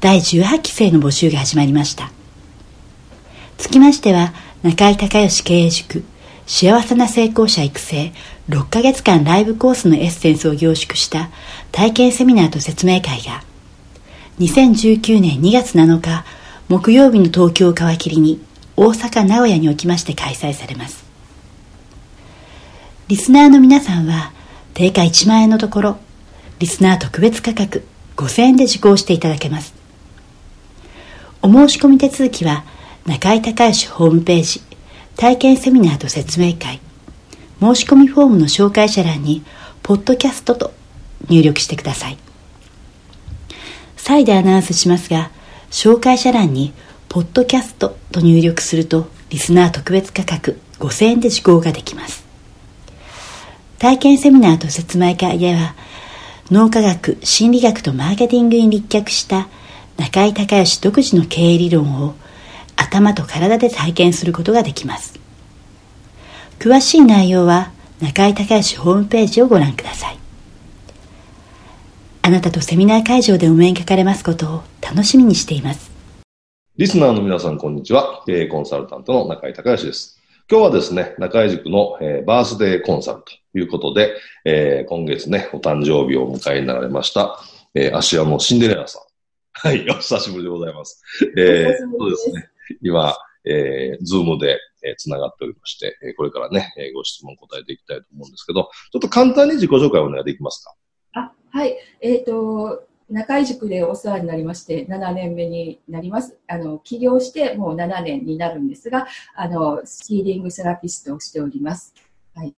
第18期生の募集が始まりました。つきましては中井隆義経営塾幸せな成功者育成6ヶ月間ライブコースのエッセンスを凝縮した体験セミナーと説明会が2019年2月7日木曜日の東京を皮切りに大阪名古屋におきまして開催されます。リスナーの皆さんは定価1万円のところリスナー特別価格5000円で受講していただけます。お申し込み手続きは中井隆義ホームページ体験セミナーと説明会申し込みフォームの紹介者欄にポッドキャストと入力してください。再でアナウンスしますが紹介者欄にポッドキャストと入力するとリスナー特別価格5000円で受講ができます。体験セミナーと説明会では脳科学心理学とマーケティングに立脚した中井隆義独自の経営理論を頭と体で体験することができます詳しい内容は中井隆義ホームページをご覧くださいあなたとセミナー会場でお目にかかれますことを楽しみにしていますリスナーの皆さん、こんにちは。経営コンサルタントの中井隆義です。今日はですね、中井塾の、えー、バースデーコンサルということで、えー、今月ね、お誕生日を迎えになられました、えー、芦屋のシンデレラさん。はい、お久しぶりでございます。えー、そうですね。今、えー、ズームで、えー、繋がっておりまして、えー、これからね、えー、ご質問答えていきたいと思うんですけど、ちょっと簡単に自己紹介をお願いできますか？あ、はい。えっ、ー、と、中井塾でお世話になりまして、7年目になります。あの、起業してもう7年になるんですが、あの、ヒーリングセラピストをしております。はい。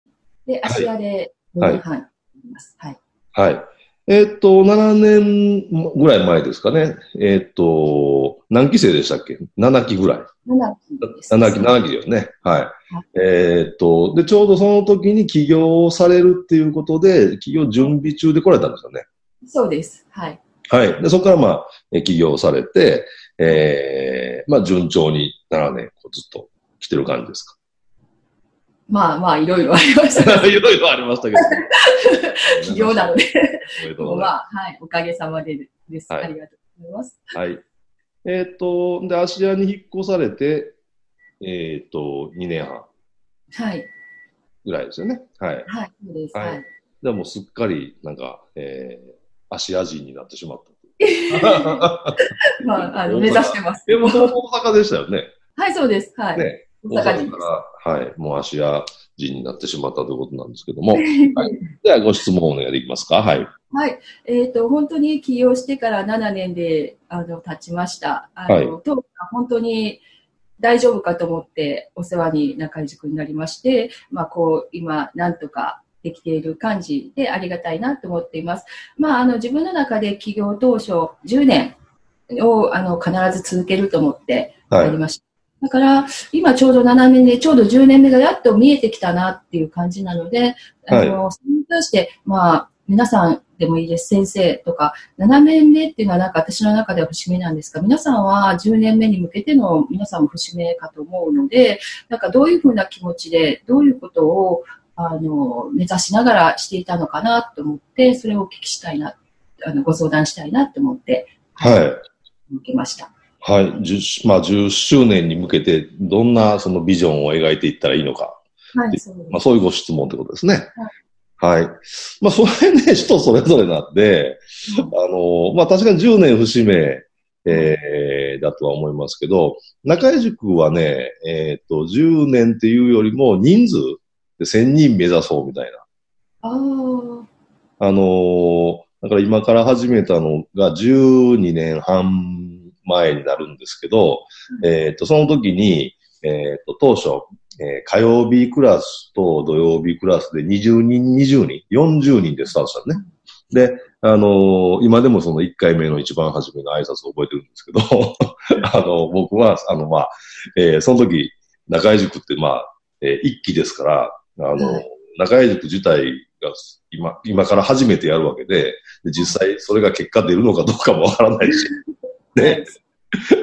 で、芦屋で2年半います。はい。はい。はい、えー、っと、7年ぐらい前ですかね。えー、っと、何期生でしたっけ ?7 期ぐらい。7期です。7期、7期だよね。はい。はい、えー、っと、で、ちょうどその時に起業されるっていうことで、起業準備中で来られたんですよね。そうです。はい。はい。で、そこからまあ、起業されて、えー、まあ、順調に7年、ずっと来てる感じですか？まあまあ、いろいろありました。いろいろありましたけど。起業なのでまあ、はい、おかげさまでです。はい、ありがとうございます。はい。えっ、ー、と、で、芦屋に引っ越されて、えっ、ー、と、2年半。はい。ぐらいですよね。はい。はい、そうです。はい。じゃあもうすっかり、なんか、えー、芦屋人になってしまった。まあ、あの、目指してます。でも、大阪でしたよね。はい、そうです。はい。ね、大阪人から、はい、もう芦屋人になってしまったということなんですけども。はい、では、ご質問お願いできますか？はい。はい。えっ、ー、と、本当に起業してから7年で、あの、経ちました。あの、はい、当本当に大丈夫かと思ってお世話に中井塾になりまして、まあ、こう、今、なんとかできている感じでありがたいなと思っています。まあ、あの、自分の中で起業当初10年を、あの、必ず続けると思ってやりました。はいだから、今ちょうど7年で、ちょうど10年目がやっと見えてきたなっていう感じなので、あの、それに対して、まあ、皆さんでもいいです。先生とか、7年目っていうのはなんか私の中では節目なんですが、皆さんは10年目に向けての皆さんも節目かと思うので、なんかどういうふうな気持ちで、どういうことをあの、目指しながらしていたのかなと思って、それをお聞きしたいな、あの、ご相談したいなと思って、はい。受けました。はい。10, まあ、10周年に向けて、どんなそのビジョンを描いていったらいいのか。はい、そうまあ、そういうご質問ってことですね。はい。はい。まあ、それね、人それぞれなんで、あの、まあ、確かに10年節目えー、だとは思いますけど、中井塾はね、えっ、と、10年っていうよりも人数で1000人目指そうみたいな。ああ。あのーだから今から始めたのが12年半前になるんですけど、えっ、と、その時に、えっ、と、当初、えー火曜日クラスと土曜日クラスで20人、20人、40人でスタートしたのね。で、あのー今でもその1回目の一番初めの挨拶を覚えてるんですけど、あの、僕は、あの、まあ、えーその時、中井塾って、まあ、えー一期ですから、あの、はい中井塾自体が今、今から初めてやるわけで、で実際それが結果出るのかどうかもわからないし、ね。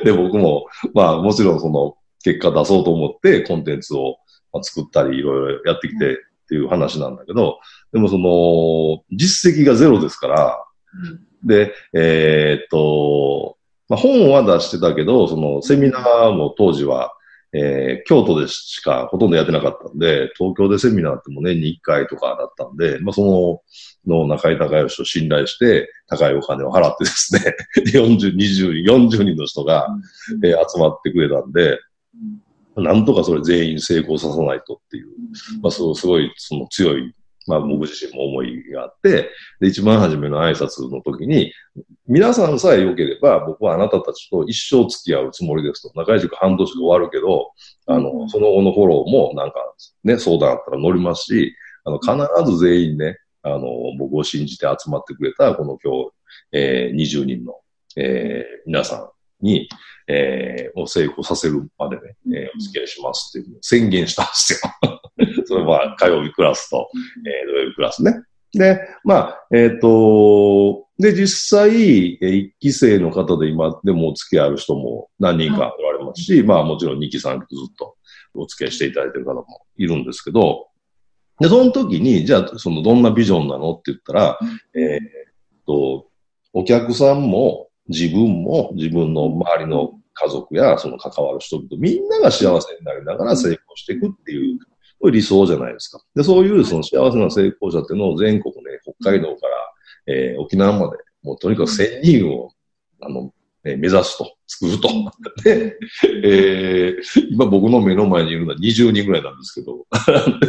で、僕も、まあ、もちろんその、結果出そうと思ってコンテンツをまあ作ったりいろいろやってきてっていう話なんだけど、でもその、実績がゼロですから、で、えーっと、まあ、本は出してたけど、そのセミナーも当時は、えー京都でしかほとんどやってなかったんで、東京でセミナーってもう年に1回とかだったんで、まあ、その、の中井隆義を信頼して、高いお金を払ってですね、40、20、40人の人が、えー集まってくれたんで、なんとかそれ全員成功させないとっていう、まあ、そう、すごい、その強い、まあ、僕自身も思いがあって、で、一番初めの挨拶の時に、皆さんさえ良ければ、僕はあなたたちと一生付き合うつもりですと。中井塾半年で終わるけど、あの、その後のフォローもなんかね、相談あったら乗りますし、あの、必ず全員ね、あの、僕を信じて集まってくれた、この今日、えー、20人の、えー、皆さんに、えー、を成功させるまでね、えー、お付き合いしますっていう宣言したんですよ。それは火曜日クラスと、えー、土曜日クラスね。で、まあ、えっ、と、で、実際、えー一期生の方で今でもお付き合いある人も何人かおられますし、まあもちろん2期3期とずっとお付き合いしていただいてる方もいるんですけど、で、その時に、じゃあ、そのどんなビジョンなのって言ったら、えーっと、お客さんも自分も自分の周りの家族やその関わる人々、みんなが幸せになりながら成功していくっていう、これ理想じゃないですか。で、そういうその幸せな成功者っていうのを全国ね、北海道から、えー沖縄まで、もうとにかく1000人を、あの、えー目指すと、作ると。で、えー今僕の目の前にいるのは20人ぐらいなんですけど、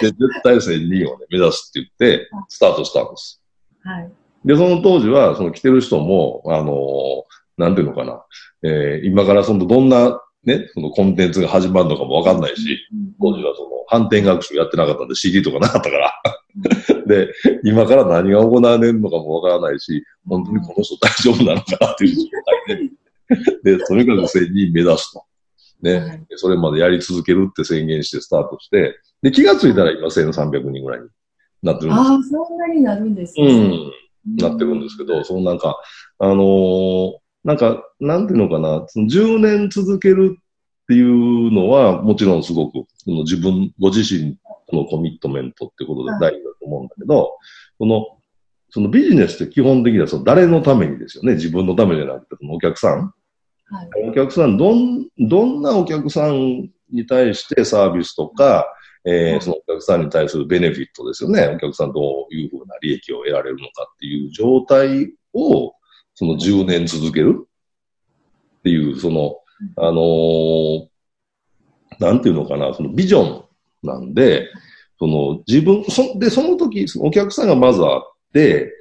で絶対1000人をね、目指すって言って、スタートしたんです。はい。で、その当時は、その来てる人も、あのーなんていうのかな、えー今からそのどんなね、そのコンテンツが始まるのかもわかんないし、当時はその反転学習やってなかったんで CD とかなかったから。で、今から何が行われるのかもわからないし、本当にこの人大丈夫なのかなっていう状態で、で、とにかく1000人目指すと。ね、それまでやり続けるって宣言してスタートして、で、気がついたら今1300人ぐらいになってるんですああ、そんなになるんですね。うん。なってるんですけど、そのなんか、あのーなんか、なんていうのかな、その10年続けるっていうのは、もちろんすごく、その自分、ご自身のコミットメントってことで大事だと思うんだけど、その、そのビジネスって基本的にはその誰のためにですよね。自分のためじゃなくて、そのお客さん。はい。お客さん、どん、どんなお客さんに対してサービスとか、えーそのお客さんに対するベネフィットですよね。お客さんどういうふうな利益を得られるのかっていう状態を、その10年続ける？っていう、その、あのーなんていうのかな、そのビジョンなんで、その自分、そで、その時、そのお客さんがまずあって、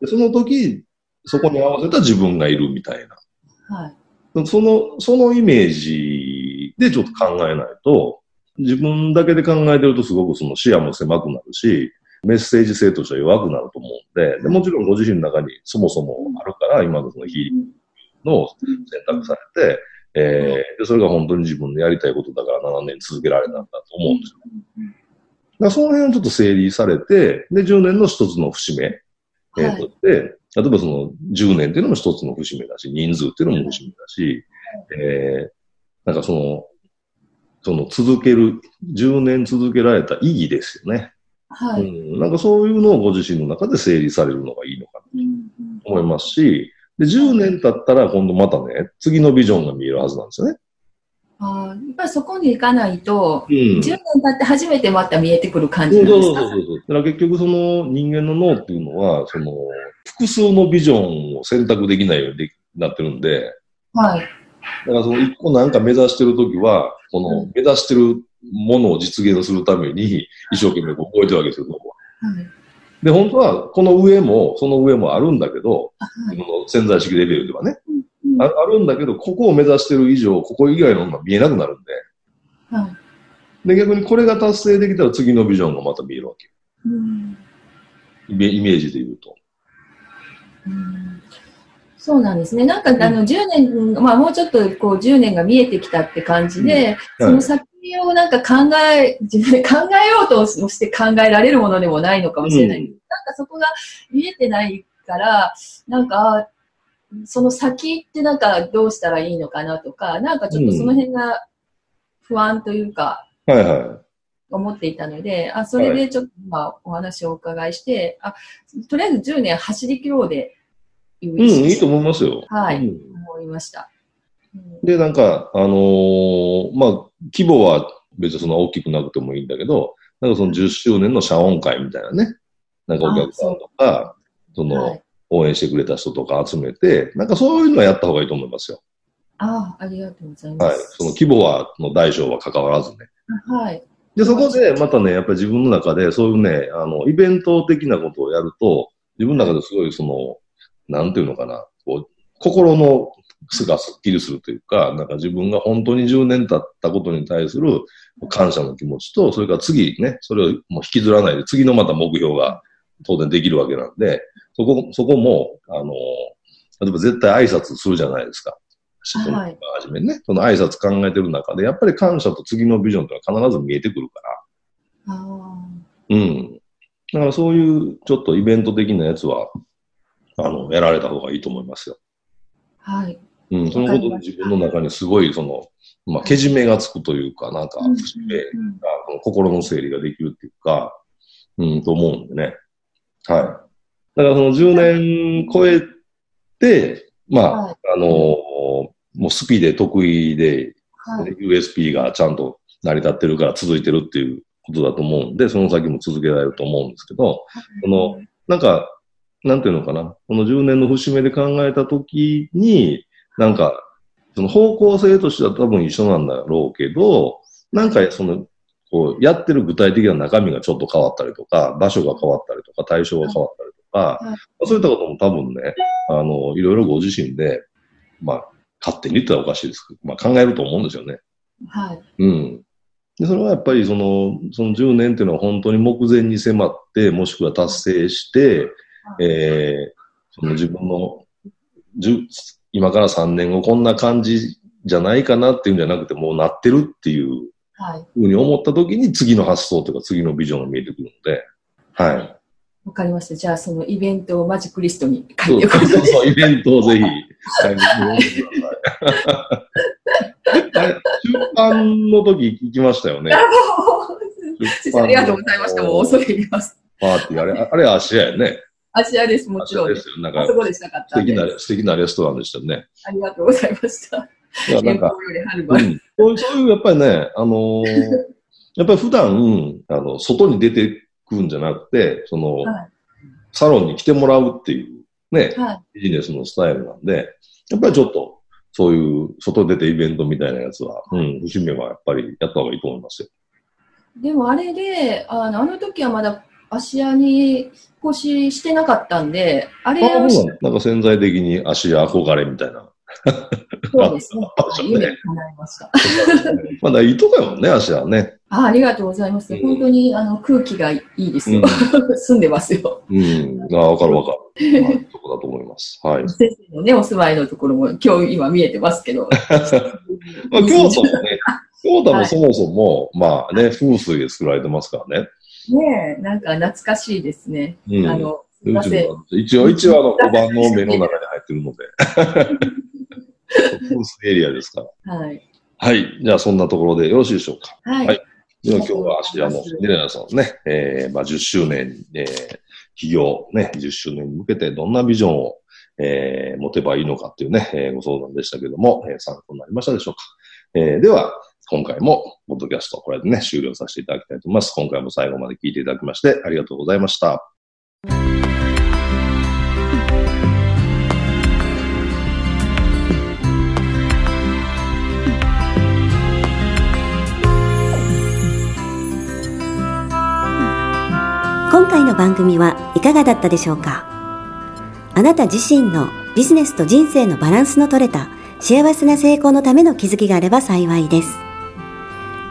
でその時、そこに合わせた自分がいるみたいな。はい。その、そのイメージでちょっと考えないと、自分だけで考えてるとすごくその視野も狭くなるし、メッセージ性としては弱くなると思うんで、でもちろんご自身の中にそもそもあるから、今のそのヒーリングの選択されて、えーで、それが本当に自分のやりたいことだから7年続けられたんだと思うんですよ。だからその辺をちょっと整理されて、で、10年の一つの節目、えーはいとして、例えばその10年っていうのも一つの節目だし、人数っていうのも節目だし、えーなんかその、その続ける、10年続けられた意義ですよね。はい。うん、なんかそういうのをご自身の中で整理されるのがいいのかなと思いますし、で、10年経ったら今度またね、次のビジョンが見えるはずなんですよね。あやっぱりそこに行かないと、うん。10年経って初めてまた見えてくる感じそうなんですか？そうそうそう。だから結局その人間の脳っていうのは、その複数のビジョンを選択できないようになってるんで、はい。だからその一個なんか目指してるときは、このうん目指してるものを実現するために一生懸命こう動いてるわけですよ、脳ははい。で、本当はこの上も、その上もあるんだけど、はいこの潜在意識レベルではね、うんああるんだけど、ここを目指してる以上、ここ以外のものが見えなくなるんで、はい。で、逆にこれが達成できたら次のビジョンがまた見えるわけ。うんイメージで言うと。うんそうなんですね。なんか、あの、10年、まあ、もうちょっと、こう、10年が見えてきたって感じで、うんその先をなんか考え、自分で考えようとして考えられるものでもないのかもしれない。うんなんかそこが見えてないから、なんか、あその先ってなんかどうしたらいいのかなとか、なんかちょっとその辺が不安というか、はいはい。思っていたので、あ、それでちょっと今お話をお伺いして、あ、とりあえず10年走り切ろうでいううん、いいと思いますよ。はいうん思いました。うんで、なんか、あのーまあ、規模は別にそんな大きくなくてもいいんだけど、なんかその10周年の謝恩会みたいなね、なんかお客さんとか、その、はい応援してくれた人とか集めて、なんかそういうのはやった方がいいと思いますよ。ああ、ありがとうございまはい。す。その規模は、の大小は関わらずね。はい。で、そこでまたね、やっぱり自分の中でそういうね、あの、イベント的なことをやると、自分の中ですごいその、なんていうのかな、こう、心のすがすっきりするというか、なんか自分が本当に10年経ったことに対する感謝の気持ちと、それから次ね、それをもう引きずらないで、次のまた目標が当然できるわけなんで、そこ、そこも、あの、例えば絶対挨拶するじゃないですか。はいはじめね、その挨拶考えてる中で、やっぱり感謝と次のビジョンというのは必ず見えてくるから、あうん。だからそういうちょっとイベント的なやつは、あの、やられた方がいいと思いますよ。あ、はい。うん。そのことで自分の中にすごい、その、まあ、けじめがつくというか、なんか、うん節目がの心の整理ができるっていうか、うん、と思うんでね。はい。だからその10年超えて、まあ、はいあのもうスピで得意で、はい。USP がちゃんと成り立ってるから続いてるっていうことだと思うんで、その先も続けられると思うんですけど、この、なんか、なんていうのかな、この10年の節目で考えたときに、なんか、その方向性としては多分一緒なんだろうけど、なんかその、こう、やってる具体的な中身がちょっと変わったりとか、場所が変わったりとか、対象が変わったりとか、はいそういったことも多分ね、あの、いろいろご自身で、まあ、勝手に言ったらおかしいですけど、まあ考えると思うんですよね。はい。うん。で、それはやっぱりその、その10年っていうのは本当に目前に迫って、もしくは達成して、えー、その自分の、今から3年後こんな感じじゃないかなっていうんじゃなくて、もうなってるっていうはい。ふうに思った時に次の発想というか次のビジョンが見えてくるので、はい。わかりました。じゃあ、そのイベントをマジックリストに書そいうておくそうそう、イベントをぜひ、はい読んでください。あれ出版の時行きましたよね。ありがとうございました。もう恐れ入ります。パーティー、あれ、あれ芦屋やね。芦屋です、もちろんです。なんかあそ、こでしたかった。素敵な、素敵なレストランでしたよね。ありがとうございました。いや、なんか、う。ん、そういう、やっぱりね、あのー やっぱり普段、あの、外に出てくるんじゃなくて、その、はいサロンに来てもらうっていう、ね、はい。ビジネスのスタイルなんで、やっぱりちょっと、そういう、外出てイベントみたいなやつは、うん、節目はやっぱりやった方がいいと思いますよ。でもあれで、あの、あの時はまだ芦屋に引っ越ししてなかったんで、あれあをしなんか潜在的に足や憧れみたいな。そうですね 夢が叶いました。まだいいとこやもんね、足はね。あありがとうございます。うん本当にあの空気がいいですよ。住んでますよ。うん。あわかるわかる。まあ、そこだと思います。はい。先生のね、お住まいのところも今日今見えてますけど。まあ、京都もね、京都もそもそも、まあね、風水で作られてますからね。ねえ、なんか懐かしいですね。うん。あの、一応、一応あの、5番の目の中に入ってるので。風水エリアですから。はい。はい。じゃあ、そんなところでよろしいでしょうか。はい。はいでは今日は芦屋のミレナさんのね、えー、まあ10周年、えー、起業ね、10周年に向けてどんなビジョンを、えー、持てばいいのかっていうね、えーご相談でしたけども、えー参考になりましたでしょうか。えー、では、今回も、ポッドキャスト、これでね、終了させていただきたいと思います。今回も最後まで聞いていただきまして、ありがとうございました。今回の番組はいかがだったでしょうか？あなた自身のビジネスと人生のバランスの取れた幸せな成功のための気づきがあれば幸いです。